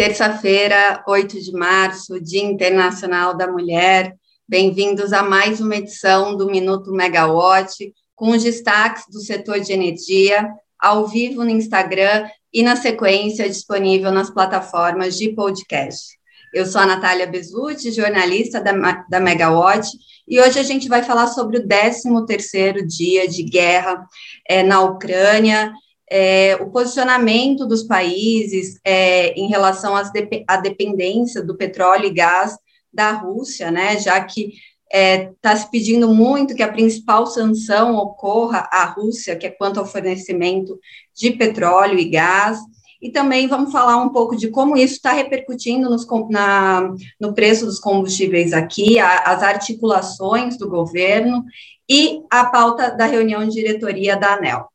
Terça-feira, 8 de março, Dia Internacional da Mulher. Bem-vindos a mais uma edição do Minuto Megawatt, com os destaques do setor de energia, ao vivo no Instagram e, na sequência, disponível nas plataformas de podcast. Eu sou a Natália Bezutti, jornalista da, da Megawatt, e hoje a gente vai falar sobre o 13º dia de guerra é, na Ucrânia, é, o posicionamento dos países é, em relação à dependência do petróleo e gás da Rússia, né, já que está é, tá se pedindo muito que a principal sanção ocorra à Rússia, que é quanto ao fornecimento de petróleo e gás, e também vamos falar um pouco de como isso está repercutindo nos, na, no preço dos combustíveis aqui, a, as articulações do governo e a pauta da reunião de diretoria da ANEL.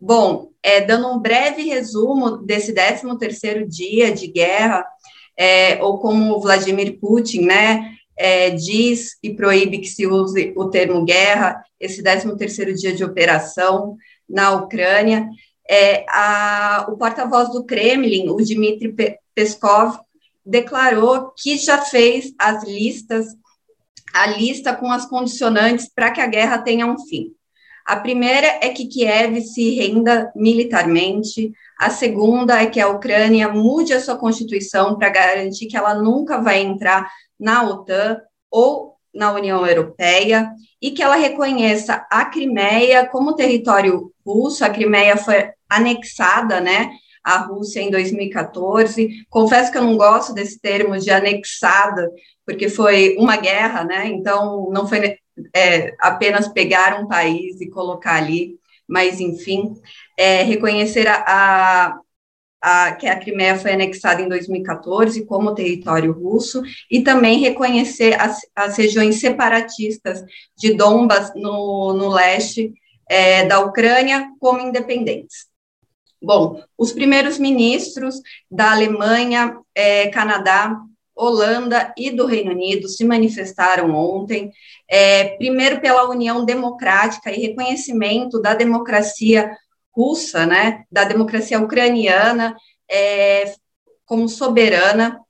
Bom, é, dando um breve resumo desse 13º dia de guerra, é, ou como Vladimir Putin, né, é, diz e proíbe que se use o termo guerra, esse 13º dia de operação na Ucrânia, é, a, o porta-voz do Kremlin, o Dmitry Peskov, declarou que já fez as listas, a lista com as condicionantes para que a guerra tenha um fim. A primeira é que Kiev se renda militarmente, a segunda é que a Ucrânia mude a sua constituição para garantir que ela nunca vai entrar na OTAN ou na União Europeia e que ela reconheça a Crimeia como território russo. A Crimeia foi anexada, né, à Rússia em 2014. Confesso que eu não gosto desse termo de anexada, porque foi uma guerra, né? Então não foi é, apenas pegar um país e colocar ali, mas, enfim, é, reconhecer a, a, a, que a Crimeia foi anexada em 2014 como território russo e também reconhecer as, as regiões separatistas de Donbas, no, no leste é, da Ucrânia, como independentes. Bom, os primeiros ministros da Alemanha, é, Canadá, Holanda e do Reino Unido se manifestaram ontem, é, primeiro pela união democrática e reconhecimento da democracia russa, né, da democracia ucraniana é, como soberana,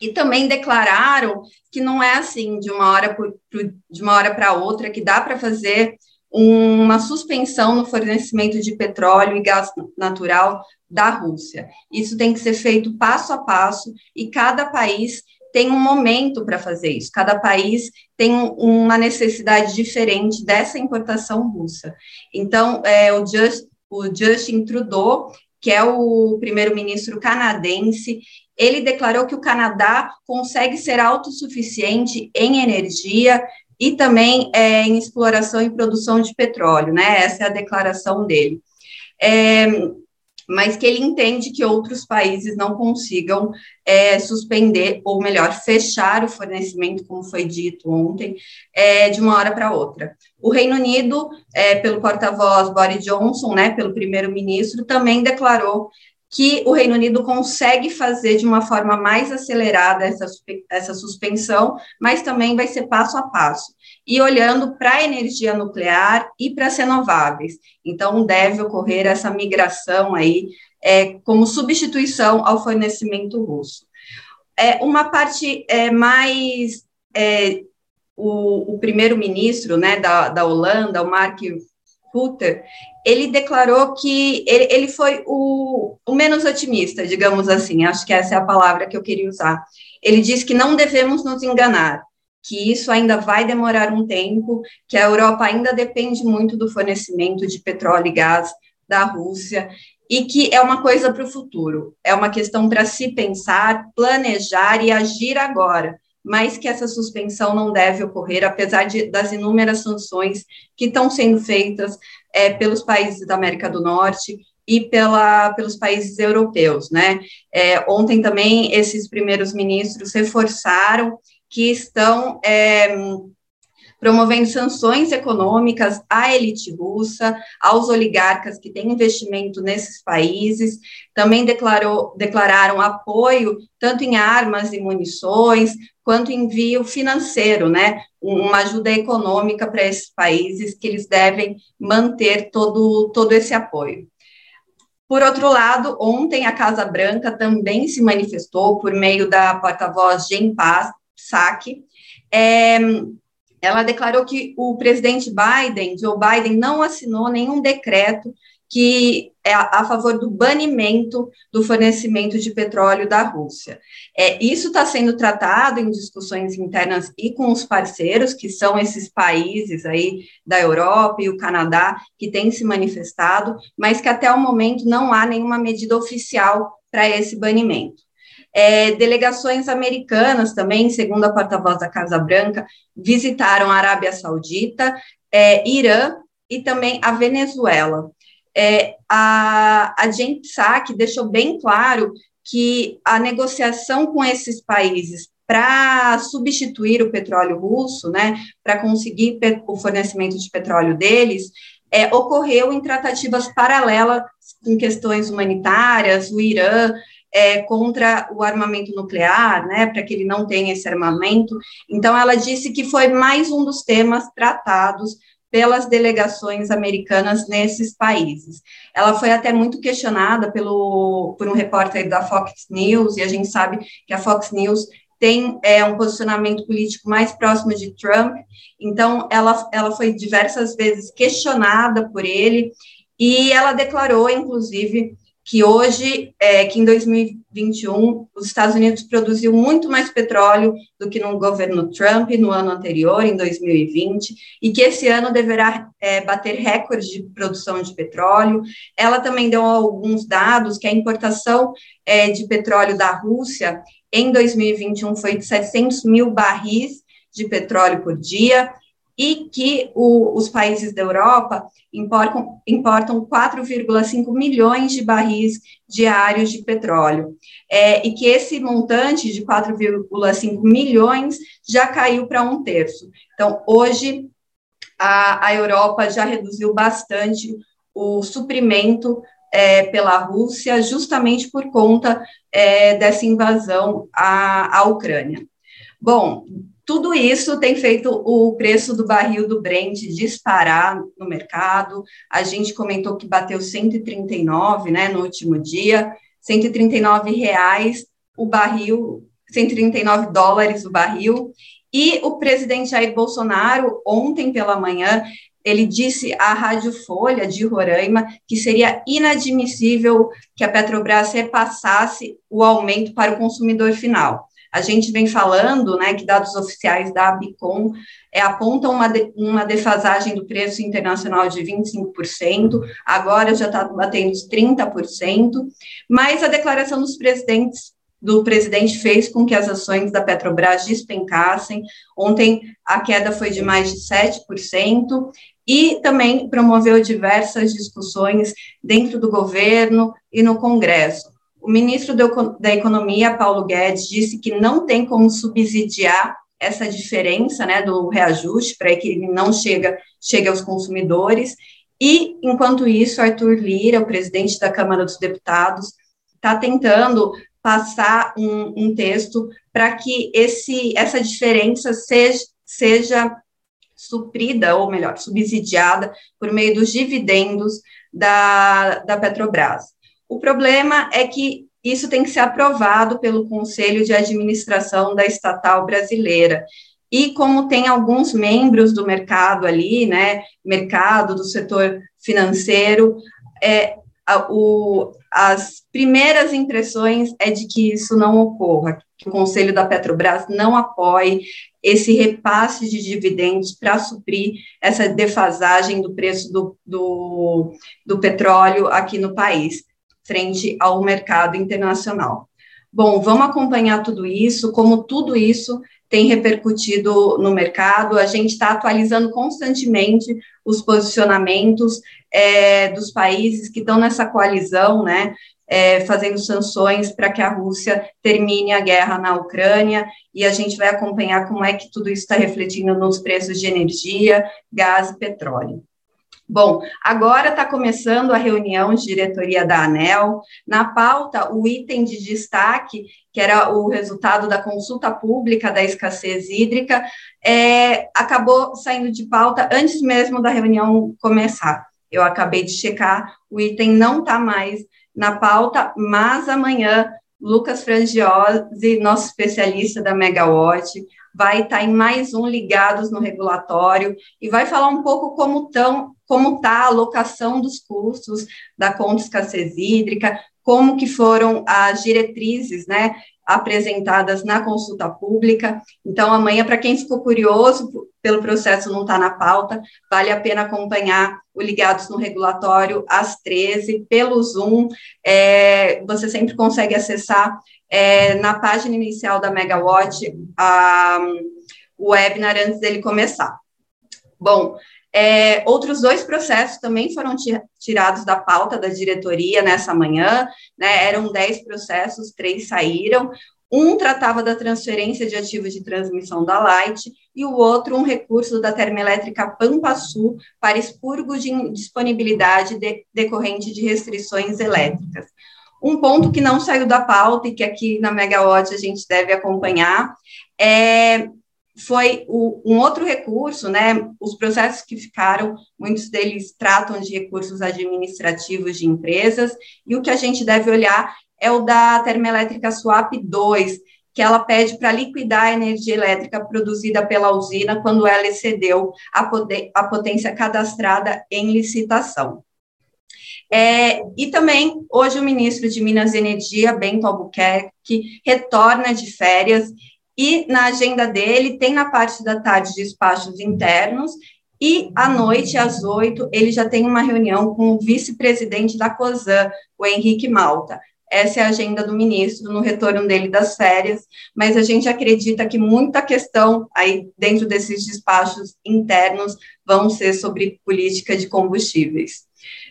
e também declararam que não é assim de uma hora por, de uma hora para outra que dá para fazer uma suspensão no fornecimento de petróleo e gás natural da Rússia. Isso tem que ser feito passo a passo e cada país tem um momento para fazer isso. Cada país tem uma necessidade diferente dessa importação russa. Então, é, o, Just, o Justin Trudeau, que é o primeiro-ministro canadense, ele declarou que o Canadá consegue ser autossuficiente em energia e também é, em exploração e produção de petróleo, né? Essa é a declaração dele. É, mas que ele entende que outros países não consigam é, suspender, ou melhor, fechar o fornecimento, como foi dito ontem, é, de uma hora para outra. O Reino Unido, é, pelo porta-voz Boris Johnson, né, pelo primeiro-ministro, também declarou que o Reino Unido consegue fazer de uma forma mais acelerada essa, essa suspensão, mas também vai ser passo a passo e olhando para a energia nuclear e para as renováveis. Então, deve ocorrer essa migração aí é, como substituição ao fornecimento russo. É, uma parte é, mais. É, o, o primeiro-ministro né, da, da Holanda, o Mark Rutte, ele declarou que ele, ele foi o, o, menos otimista, digamos assim, acho que essa é a palavra que eu queria usar. Ele disse que não devemos nos enganar que isso ainda vai demorar um tempo, que a Europa ainda depende muito do fornecimento de petróleo e gás da Rússia, e que é uma coisa para o futuro, é uma questão para se pensar, planejar e agir agora, mas que essa suspensão não deve ocorrer, apesar de, das inúmeras sanções que estão sendo feitas é, pelos países da América do Norte e pela, pelos países europeus, né? É, ontem também esses primeiros ministros reforçaram que estão é, promovendo sanções econômicas à elite russa, aos oligarcas que têm investimento nesses países, também declarou, declararam apoio tanto em armas e munições, quanto envio financeiro, né, uma ajuda econômica para esses países que eles devem manter todo, todo esse apoio. Por outro lado, ontem a Casa Branca também se manifestou por meio da porta-voz Jen Psaki. É, ela declarou que o presidente Biden, Joe Biden, não assinou nenhum decreto que é a, favor do banimento do fornecimento de petróleo da Rússia. É, isso está sendo tratado em discussões internas e com os parceiros, que são esses países aí da Europa e o Canadá, que têm se manifestado, mas que até o momento não há nenhuma medida oficial para esse banimento. É, delegações americanas também, segundo a porta-voz da Casa Branca, visitaram a Arábia Saudita, é, Irã e também a Venezuela. É, a, a Psaki deixou bem claro que a negociação com esses países para substituir o petróleo russo, né, para conseguir o fornecimento de petróleo deles, é, ocorreu em tratativas paralelas com questões humanitárias, o Irã é, contra o armamento nuclear, né, para que ele não tenha esse armamento. Então, ela disse que foi mais um dos temas tratados pelas delegações americanas nesses países. Ela foi até muito questionada pelo, por um repórter da Fox News, e a gente sabe que a Fox News tem é, um posicionamento político mais próximo de Trump, então ela, ela foi diversas vezes questionada por ele, e ela declarou, inclusive, que hoje, é, que em 2021, os Estados Unidos produziu muito mais petróleo do que no governo Trump no ano anterior, em 2020, e que esse ano deverá é, bater recorde de produção de petróleo. Ela também deu alguns dados que a importação é, de petróleo da Rússia em 2021 foi de 700 mil barris de petróleo por dia, e que o, os países da Europa importam, importam 4,5 milhões de barris diários de petróleo, é, e que esse montante de 4,5 milhões já caiu para um terço. Então, hoje, a, a Europa já reduziu bastante o suprimento é, pela Rússia, justamente por conta é, dessa invasão à, à Ucrânia. Bom, tudo isso tem feito o preço do barril do Brent disparar no mercado. A gente comentou que bateu 139, né, no último dia, 139 reais o barril, 139 dólares o barril. E o presidente Jair Bolsonaro, ontem pela manhã, ele disse à Rádio Folha de Roraima que seria inadmissível que a Petrobras repassasse o aumento para o consumidor final. A gente vem falando, né, que dados oficiais da Abicom é, apontam uma, de, uma defasagem do preço internacional de 25%, agora já está batendo os 30%, mas a declaração dos presidentes do presidente fez com que as ações da Petrobras despencassem. Ontem a queda foi de mais de 7%, e também promoveu diversas discussões dentro do governo e no Congresso. O ministro da Economia, Paulo Guedes, disse que não tem como subsidiar essa diferença né, do reajuste para que ele não chega, chegue aos consumidores. E, enquanto isso, Arthur Lira, o presidente da Câmara dos Deputados, está tentando passar um, um texto para que esse, essa diferença seja, seja suprida, ou melhor, subsidiada por meio dos dividendos da, da Petrobras. O problema é que isso tem que ser aprovado pelo Conselho de Administração da estatal brasileira. E como tem alguns membros do mercado ali, né, mercado do setor financeiro, é, a, o, as primeiras impressões é de que isso não ocorra, que o Conselho da Petrobras não apoie esse repasse de dividendos para suprir essa defasagem do preço do, do, do petróleo aqui no país frente ao mercado internacional. Bom, vamos acompanhar tudo isso, como tudo isso tem repercutido no mercado. A gente está atualizando constantemente os posicionamentos é, dos países que estão nessa coalizão, né? É, fazendo sanções para que a Rússia termine a guerra na Ucrânia, e a gente vai acompanhar como é que tudo isso está refletindo nos preços de energia, gás e petróleo. Bom, agora está começando a reunião de diretoria da ANEL. Na pauta, o item de destaque, que era o resultado da consulta pública da escassez hídrica, é, acabou saindo de pauta antes mesmo da reunião começar. Eu acabei de checar, o item não está mais na pauta, mas amanhã Lucas Frangiosi, nosso especialista da Megawatt, vai estar em mais um Ligados no Regulatório e vai falar um pouco como estão como está a alocação dos custos da conta escassez hídrica, como que foram as diretrizes, né, apresentadas na consulta pública. Então, amanhã, para quem ficou curioso pelo processo não está na pauta, vale a pena acompanhar o Ligados no Regulatório às 13 pelo Zoom. É, você sempre consegue acessar é, na página inicial da Megawatt a, o webinar antes dele começar. Bom, é, outros dois processos também foram tirados da pauta da diretoria nessa manhã, né, eram dez processos, três saíram. Um tratava da transferência de ativos de transmissão da Light e o outro um recurso da termoelétrica Pampa Sul para expurgo de disponibilidade de, decorrente de restrições elétricas. Um ponto que não saiu da pauta e que aqui na Megawatt a gente deve acompanhar é foi o, um outro recurso, né? Os processos que ficaram, muitos deles tratam de recursos administrativos de empresas, e o que a gente deve olhar é o da termoelétrica Swap 2, que ela pede para liquidar a energia elétrica produzida pela usina quando ela excedeu a, a potência cadastrada em licitação. É, e também, hoje, o ministro de Minas e Energia, Bento Albuquerque, retorna de férias e na agenda dele tem na parte da tarde despachos internos e à noite, às oito, ele já tem uma reunião com o vice-presidente da COSAN, o Henrique Malta. Essa é a agenda do ministro no retorno dele das férias, mas a gente acredita que muita questão aí dentro desses despachos internos vão ser sobre política de combustíveis.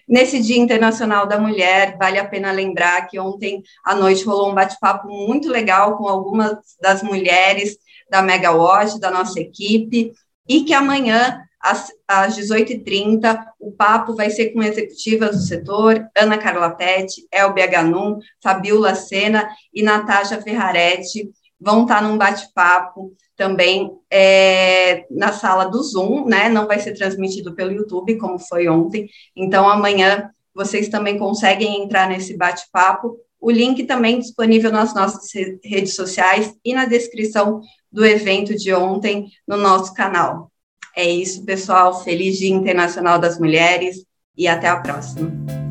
Nesse Dia Internacional da Mulher, vale a pena lembrar que ontem à noite rolou um bate-papo muito legal com algumas das mulheres da Megawatt, da nossa equipe, e que amanhã, às, às 18h30, o papo vai ser com executivas do setor, Ana Carla Pet, Elbe Ganum, Fabiola Sena e Natasha Ferraretti, vão estar num bate-papo também é, na sala do Zoom, né? Não vai ser transmitido pelo YouTube, como foi ontem. Então, amanhã vocês também conseguem entrar nesse bate-papo. O link também disponível nas nossas redes sociais e na descrição do evento de ontem no nosso canal. É isso, pessoal. Feliz Dia Internacional das Mulheres e até a próxima.